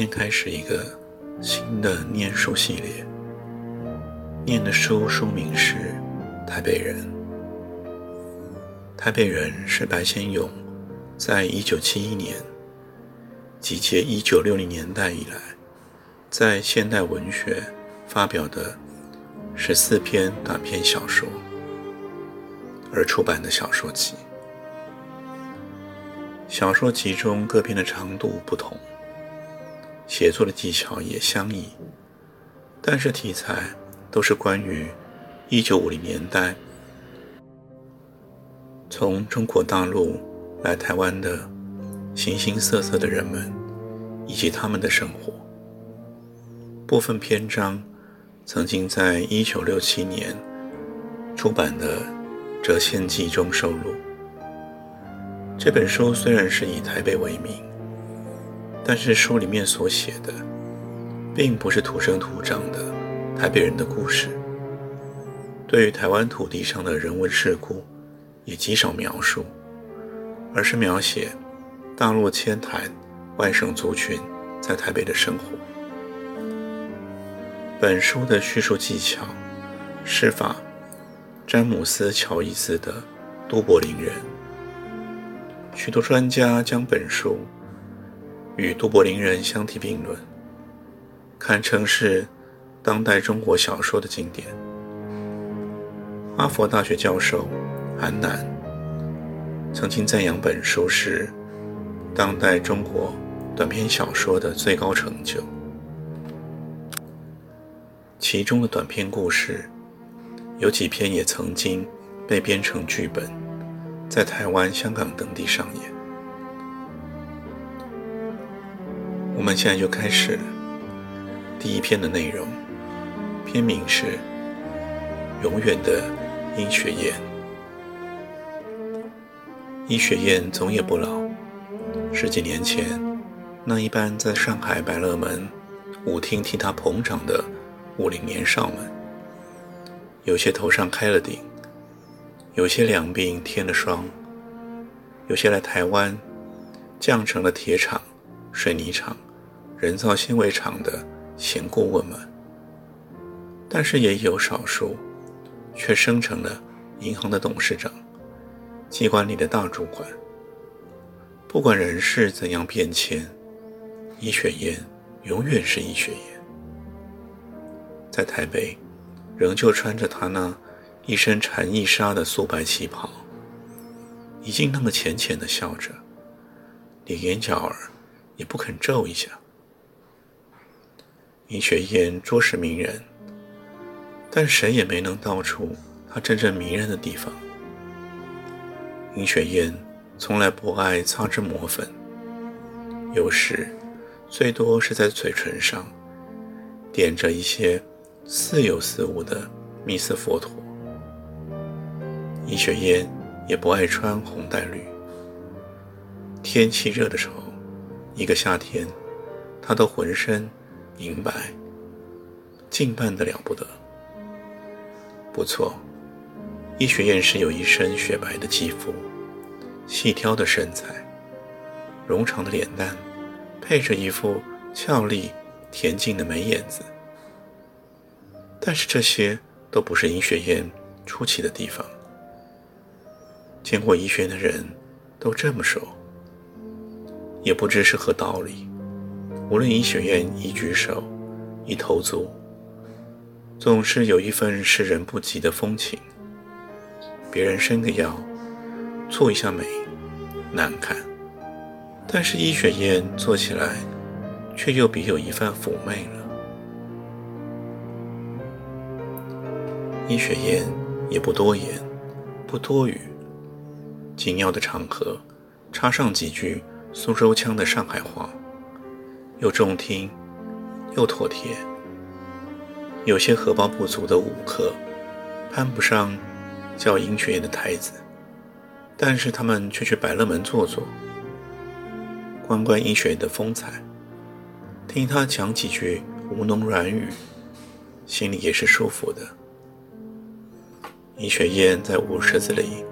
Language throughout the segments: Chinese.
天开始一个新的念书系列，念的书书名是《台北人》。台北人是白先勇在一九七一年集结一九六零年代以来在现代文学发表的十四篇短篇小说而出版的小说集。小说集中各篇的长度不同。写作的技巧也相异，但是题材都是关于1950年代从中国大陆来台湾的形形色色的人们以及他们的生活。部分篇章曾经在1967年出版的《谪仙记》中收录。这本书虽然是以台北为名。但是书里面所写的，并不是土生土长的台北人的故事，对于台湾土地上的人文事故，也极少描述，而是描写大陆迁台外省族群在台北的生活。本书的叙述技巧，施法詹姆斯·乔伊斯的都柏林人，许多专家将本书。与都柏林人相提并论，堪称是当代中国小说的经典。哈佛大学教授韩南曾经赞扬本书是当代中国短篇小说的最高成就。其中的短篇故事有几篇也曾经被编成剧本，在台湾、香港等地上演。我们现在就开始第一篇的内容，篇名是《永远的殷雪燕》。殷雪燕总也不老。十几年前，那一般在上海百乐门舞厅替她捧场的五零年少们，有些头上开了顶，有些两鬓添了霜，有些来台湾降成了铁厂、水泥厂。人造纤维厂的闲顾问们，但是也有少数却生成了银行的董事长、机关里的大主管。不管人事怎样变迁，伊雪燕永远是伊雪燕。在台北，仍旧穿着她那一身蝉翼纱的素白旗袍，已经那么浅浅的笑着，连眼角儿也不肯皱一下。尹雪燕着实迷人，但谁也没能道出她真正迷人的地方。尹雪燕从来不爱擦脂抹粉，有时最多是在嘴唇上点着一些似有似无的蜜丝佛陀。尹雪燕也不爱穿红带绿。天气热的时候，一个夏天，她都浑身。银白，近半的了不得。不错，医学院是有一身雪白的肌肤，细挑的身材，容长的脸蛋，配着一副俏丽恬静的眉眼子。但是这些都不是医学院出奇的地方。见过医学院的人都这么说，也不知是何道理。无论医学院一举手，一投足，总是有一份世人不及的风情。别人伸个腰，蹙一下眉，难看；但是医学院做起来，却又别有一番妩媚了。医学院也不多言，不多语，紧要的场合，插上几句苏州腔的上海话，又中听，又妥帖。有些荷包不足的舞客，攀不上叫银学院的台子，但是他们却去百乐门坐坐，观观医学院的风采，听他讲几句吴侬软语，心里也是舒服的。医学院在舞池子里。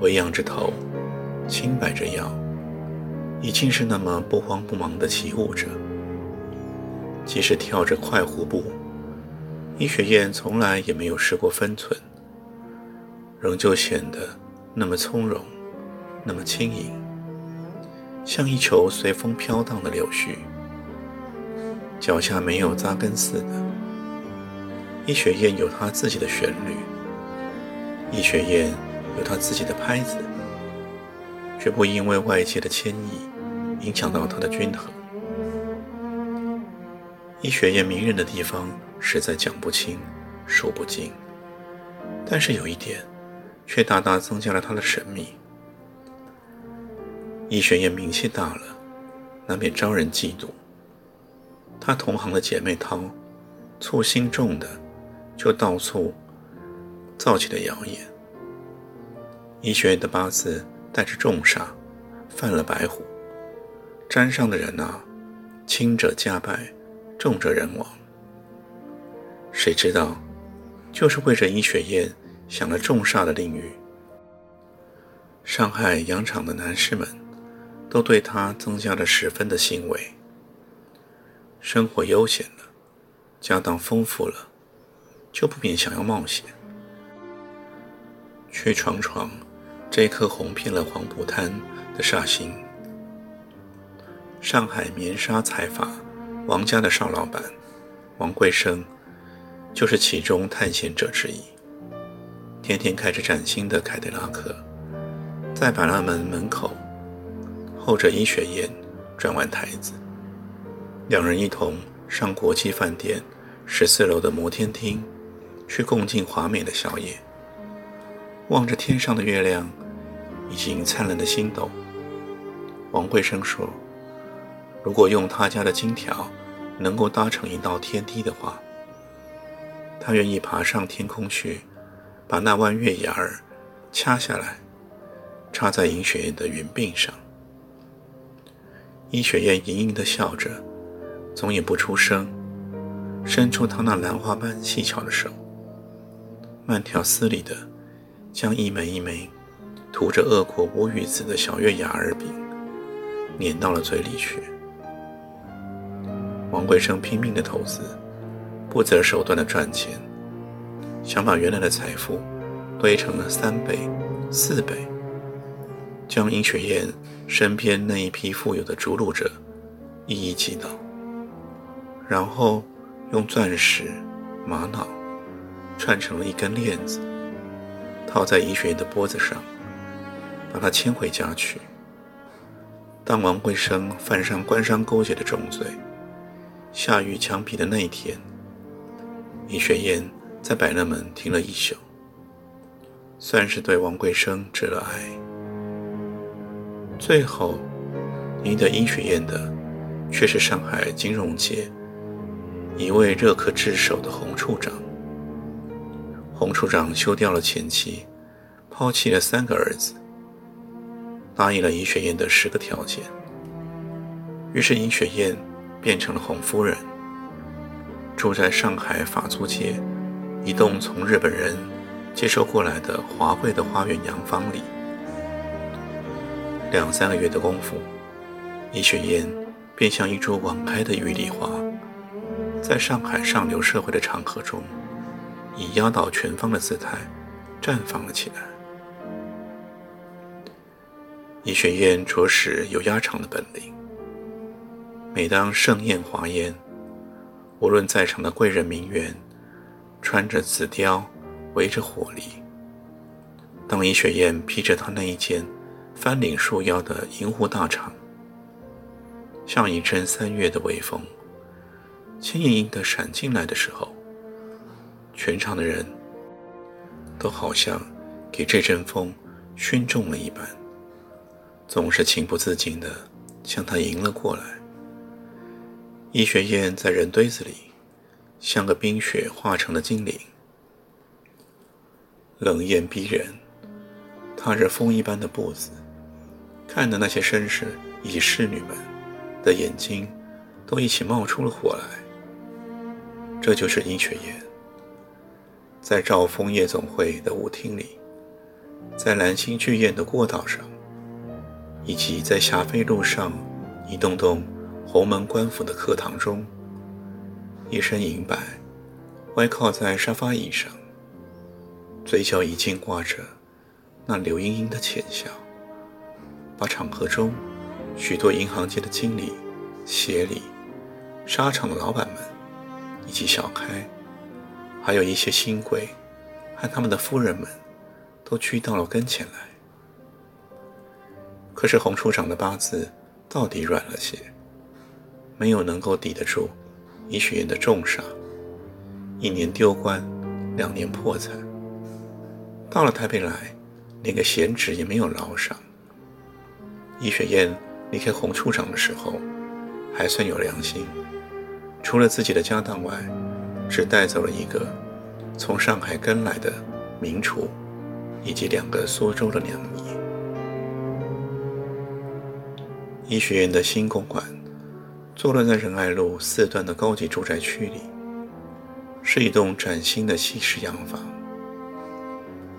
微仰着头，轻摆着腰，已经是那么不慌不忙地起舞着。即使跳着快活步，医学院从来也没有失过分寸，仍旧显得那么从容，那么轻盈，像一球随风飘荡的柳絮，脚下没有扎根似的。医学院有它自己的旋律，医学院。有他自己的拍子，绝不因为外界的牵引影响到他的均衡。医学院迷人的地方实在讲不清、说不尽，但是有一点，却大大增加了他的神秘。医学院名气大了，难免招人嫉妒。他同行的姐妹淘，醋心重的，就到处造起了谣言。医学院的八字带着重煞，犯了白虎，沾上的人啊，轻者家败，重者人亡。谁知道，就是为着医雪燕想了重煞的领域。上海洋场的男士们，都对他增加了十分的欣慰。生活悠闲了，家当丰富了，就不免想要冒险，去闯闯。这颗红遍了黄浦滩的煞星，上海棉纱裁法王家的邵老板王贵生，就是其中探险者之一。天天开着崭新的凯迪拉克，在百乐门门口候着医学院转完台子，两人一同上国际饭店十四楼的摩天厅，去共进华美的宵夜，望着天上的月亮。已经灿烂的星斗，王贵生说：“如果用他家的金条能够搭成一道天梯的话，他愿意爬上天空去，把那弯月牙儿掐下来，插在银雪燕的云鬓上。”医学院盈盈地笑着，总也不出声，伸出她那兰花般细巧的手，慢条斯理地将一枚一枚。涂着恶果乌鱼子的小月牙儿饼，粘到了嘴里去。王贵生拼命的投资，不择手段的赚钱，想把原来的财富堆成了三倍、四倍，将殷雪燕身边那一批富有的逐鹿者一一击倒，然后用钻石、玛瑙串成了一根链子，套在殷雪燕的脖子上。把她牵回家去。当王贵生犯上官商勾结的重罪，下狱枪毙的那一天，李雪燕在百乐门停了一宿，算是对王贵生致了哀。最后，赢得殷雪燕的，却是上海金融界一位热可炙手的洪处长。洪处长休掉了前妻，抛弃了三个儿子。答应了尹雪燕的十个条件，于是尹雪燕变成了洪夫人，住在上海法租界一栋从日本人接收过来的华贵的花园洋房里。两三个月的功夫，尹雪燕便像一株晚开的玉梨花，在上海上流社会的场合中，以压倒全方的姿态绽放了起来。医学院着实有压场的本领。每当盛宴华宴，无论在场的贵人名媛，穿着紫貂，围着火梨；当医学院披着她那一件翻领束腰的银狐大氅，像一阵三月的微风，轻盈盈地闪进来的时候，全场的人都好像给这阵风熏中了一般，总是情不自禁地向他迎了过来。医学院在人堆子里，像个冰雪化成的精灵，冷艳逼人，踏着风一般的步子，看的那些绅士以及侍女们的眼睛都一起冒出了火来。这就是医学院。在兆丰夜总会的舞厅里，在蓝星剧院的过道上，以及在霞飞路上一栋栋红门官府的课堂中，一身银白，歪靠在沙发椅上，嘴角已经挂着那柳莺莺的浅笑，把场合中许多银行界的经理、协理、沙场的老板们以及小开。还有一些新贵和他们的夫人们，都聚到了跟前来。可是洪处长的八字到底软了些，没有能够抵得住医学院的重赏，一年丢官，两年破产。到了台北来，连个闲职也没有捞上。医学院离开洪处长的时候，还算有良心，除了自己的家当外。只带走了一个从上海跟来的名厨，以及两个苏州的娘姨。医学院的新公馆坐落在仁爱路四段的高级住宅区里，是一栋崭新的西式洋房，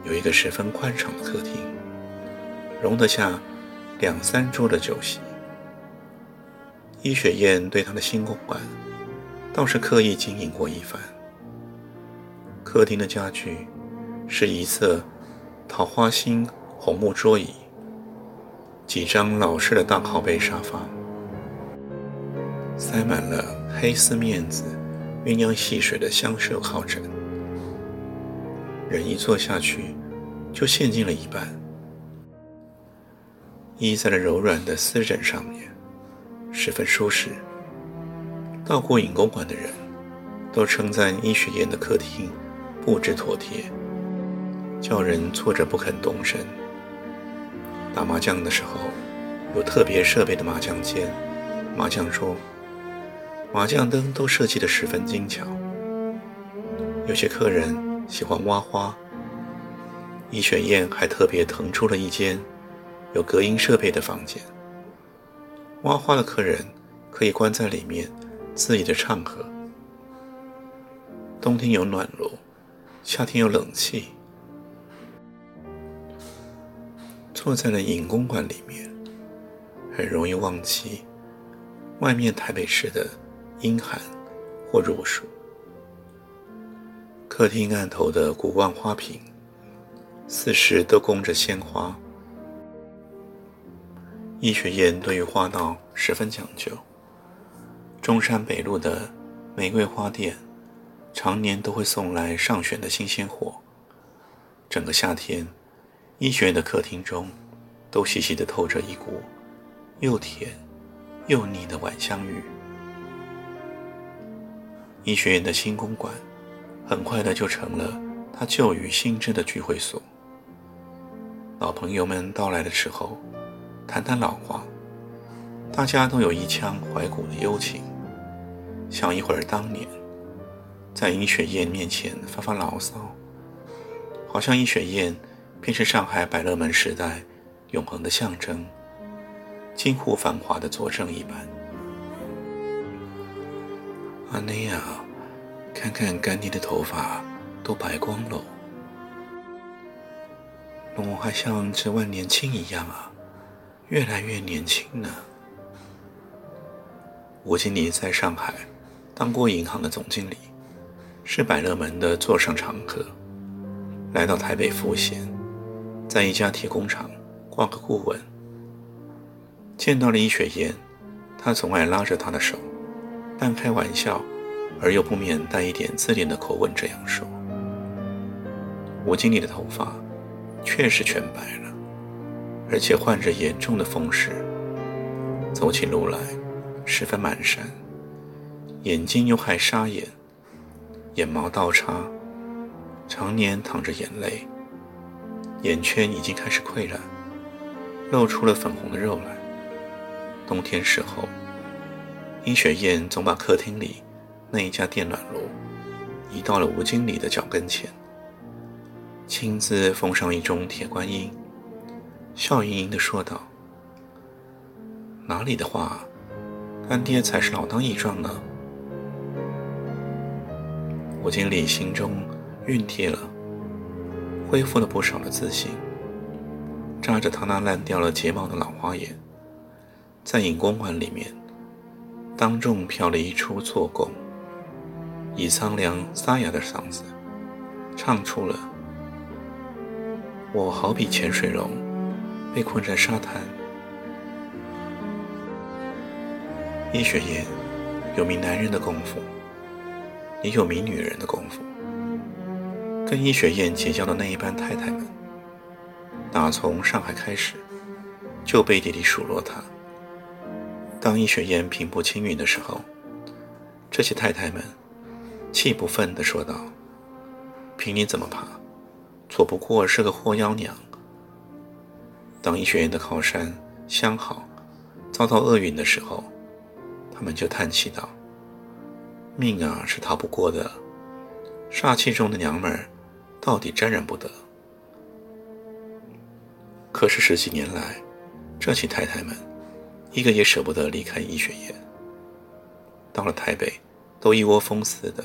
有一个十分宽敞的客厅，容得下两三桌的酒席。伊雪燕对他的新公馆。倒是刻意经营过一番。客厅的家具是一侧桃花心红木桌椅，几张老式的大靠背沙发，塞满了黑丝面子、鸳鸯戏水的香麝靠枕，人一坐下去就陷进了一半，依在了柔软的丝枕上面，十分舒适。到过影公馆的人，都称赞医学院的客厅布置妥帖，叫人坐着不肯动身。打麻将的时候，有特别设备的麻将间、麻将桌，麻将灯都设计得十分精巧。有些客人喜欢挖花，医学院还特别腾出了一间有隔音设备的房间，挖花的客人可以关在里面。恣意的唱和，冬天有暖炉，夏天有冷气。坐在了影公馆里面，很容易忘记外面台北市的阴寒或弱暑。客厅案头的古罐花瓶，四时都供着鲜花。医学院对于花道十分讲究。中山北路的玫瑰花店，常年都会送来上选的新鲜货。整个夏天，医学院的客厅中，都细细的透着一股又甜又腻的晚香玉。医学院的新公馆，很快的就成了他旧与新知的聚会所。老朋友们到来的时候，谈谈老话，大家都有一腔怀古的幽情。想一会儿当年，在医学院面前发发牢骚，好像医学院便是上海百乐门时代永恒的象征，近乎繁华的佐证一般。阿内亚，看看干爹的头发都白光了，我还像这万年青一样啊，越来越年轻呢。吴经理在上海。当过银行的总经理，是百乐门的座上常客。来到台北赋闲，在一家铁工厂挂个顾问，见到了医学院，他总爱拉着他的手，半开玩笑，而又不免带一点自恋的口吻这样说：“吴经理的头发确实全白了，而且患着严重的风湿，走起路来十分蹒跚。”眼睛又害沙眼，眼毛倒插，常年淌着眼泪，眼圈已经开始溃烂，露出了粉红的肉来。冬天时候，殷雪燕总把客厅里那一家电暖炉移到了吴经理的脚跟前，亲自奉上一盅铁观音，笑盈盈地说道：“哪里的话，干爹才是老当益壮呢。”吴经理心中熨帖了，恢复了不少的自信，扎着他那烂掉了睫毛的老花眼。在影公馆里面，当众飘了一出错供，以苍凉沙哑的嗓子，唱出了“我好比潜水龙，被困在沙滩”。易雪燕有名男人的功夫，也有名女人的功夫。跟易雪燕结交的那一班太太们，打从上海开始，就背地里数落她。当易雪燕平步青云的时候，这些太太们气不愤地说道：“凭你怎么爬，错不过是个祸妖娘。”当易雪燕的靠山相好遭到厄运的时候，他们就叹气道：“命啊，是逃不过的，煞气中的娘们儿到底沾染不得。”可是十几年来，这些太太们。一个也舍不得离开医学院。到了台北，都一窝蜂似的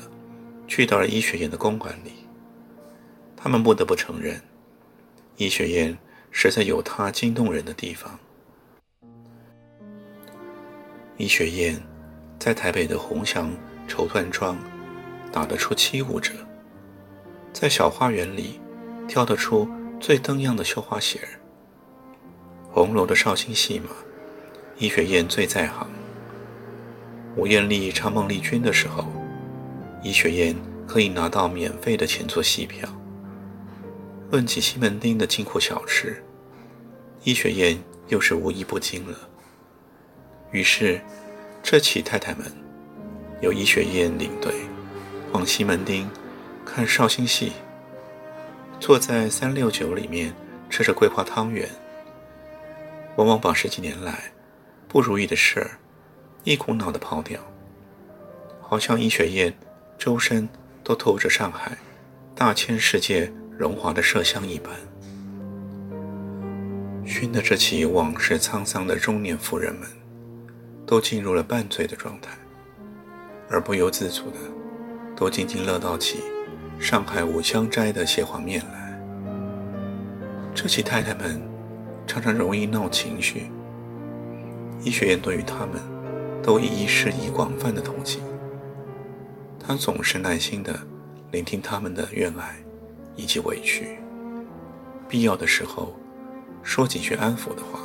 去到了医学院的公馆里。他们不得不承认，医学院实在有她惊动人的地方。医学院在台北的红墙绸缎庄打得出七五折，在小花园里跳得出最登样的绣花鞋儿，红楼的绍兴戏码。易雪燕最在行。吴艳丽唱孟丽君的时候，易雪燕可以拿到免费的前座戏票。论起西门町的金库小吃，易雪燕又是无一不精了。于是，这起太太们由易雪燕领队，往西门町看绍兴戏，坐在三六九里面吃着桂花汤圆，往往把十几年来。不如意的事儿，一股脑的抛掉，好像易雪燕周身都透着上海大千世界荣华的麝香一般。熏得这起往事沧桑的中年妇人们，都进入了半醉的状态，而不由自主的，都津津乐道起上海五香斋的蟹黄面来。这起太太们常常容易闹情绪。医学院对于他们，都一一施以广泛的同情。他总是耐心地聆听他们的怨爱以及委屈，必要的时候说几句安抚的话，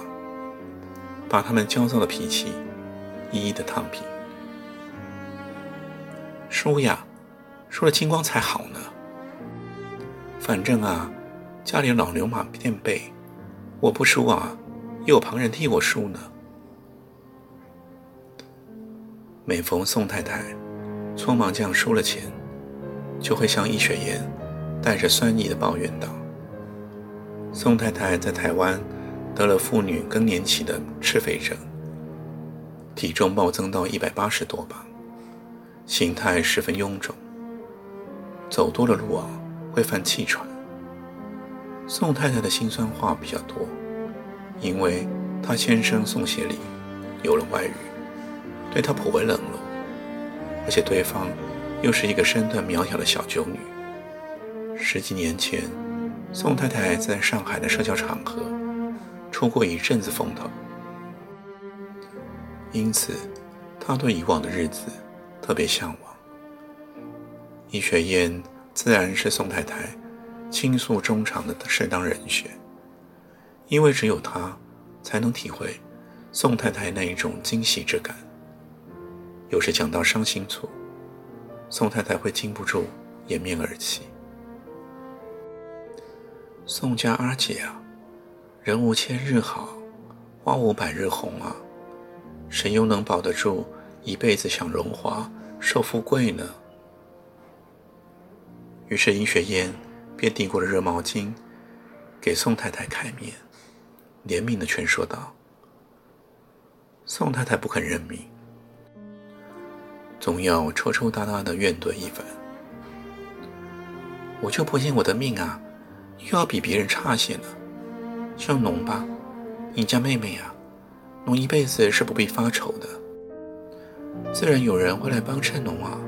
把他们焦躁的脾气一一的烫平。输呀，输了金光才好呢。反正啊，家里老牛马垫背，我不输啊，又有旁人替我输呢。每逢宋太太匆忙将输了钱，就会向易雪燕带着酸意的抱怨道：“宋太太在台湾得了妇女更年期的赤肥症，体重暴增到一百八十多磅，形态十分臃肿，走多了路啊会犯气喘。”宋太太的心酸话比较多，因为她先生宋协理有了外遇。对他颇为冷落，而且对方又是一个身段渺小的小酒女。十几年前，宋太太在上海的社交场合出过一阵子风头，因此她对以往的日子特别向往。易雪燕自然是宋太太倾诉衷肠的适当人选，因为只有她才能体会宋太太那一种惊喜之感。有时讲到伤心处，宋太太会禁不住掩面而泣。宋家阿姐啊，人无千日好，花无百日红啊，谁又能保得住一辈子享荣华、受富贵呢？于是殷雪燕便递过了热毛巾给宋太太开面，怜悯的劝说道：“宋太太不肯认命，总要抽抽搭搭的怨怼一番。我就不信我的命啊，又要比别人差些呢。像侬吧，你家妹妹啊，侬一辈子是不必发愁的，自然有人会来帮衬侬啊。”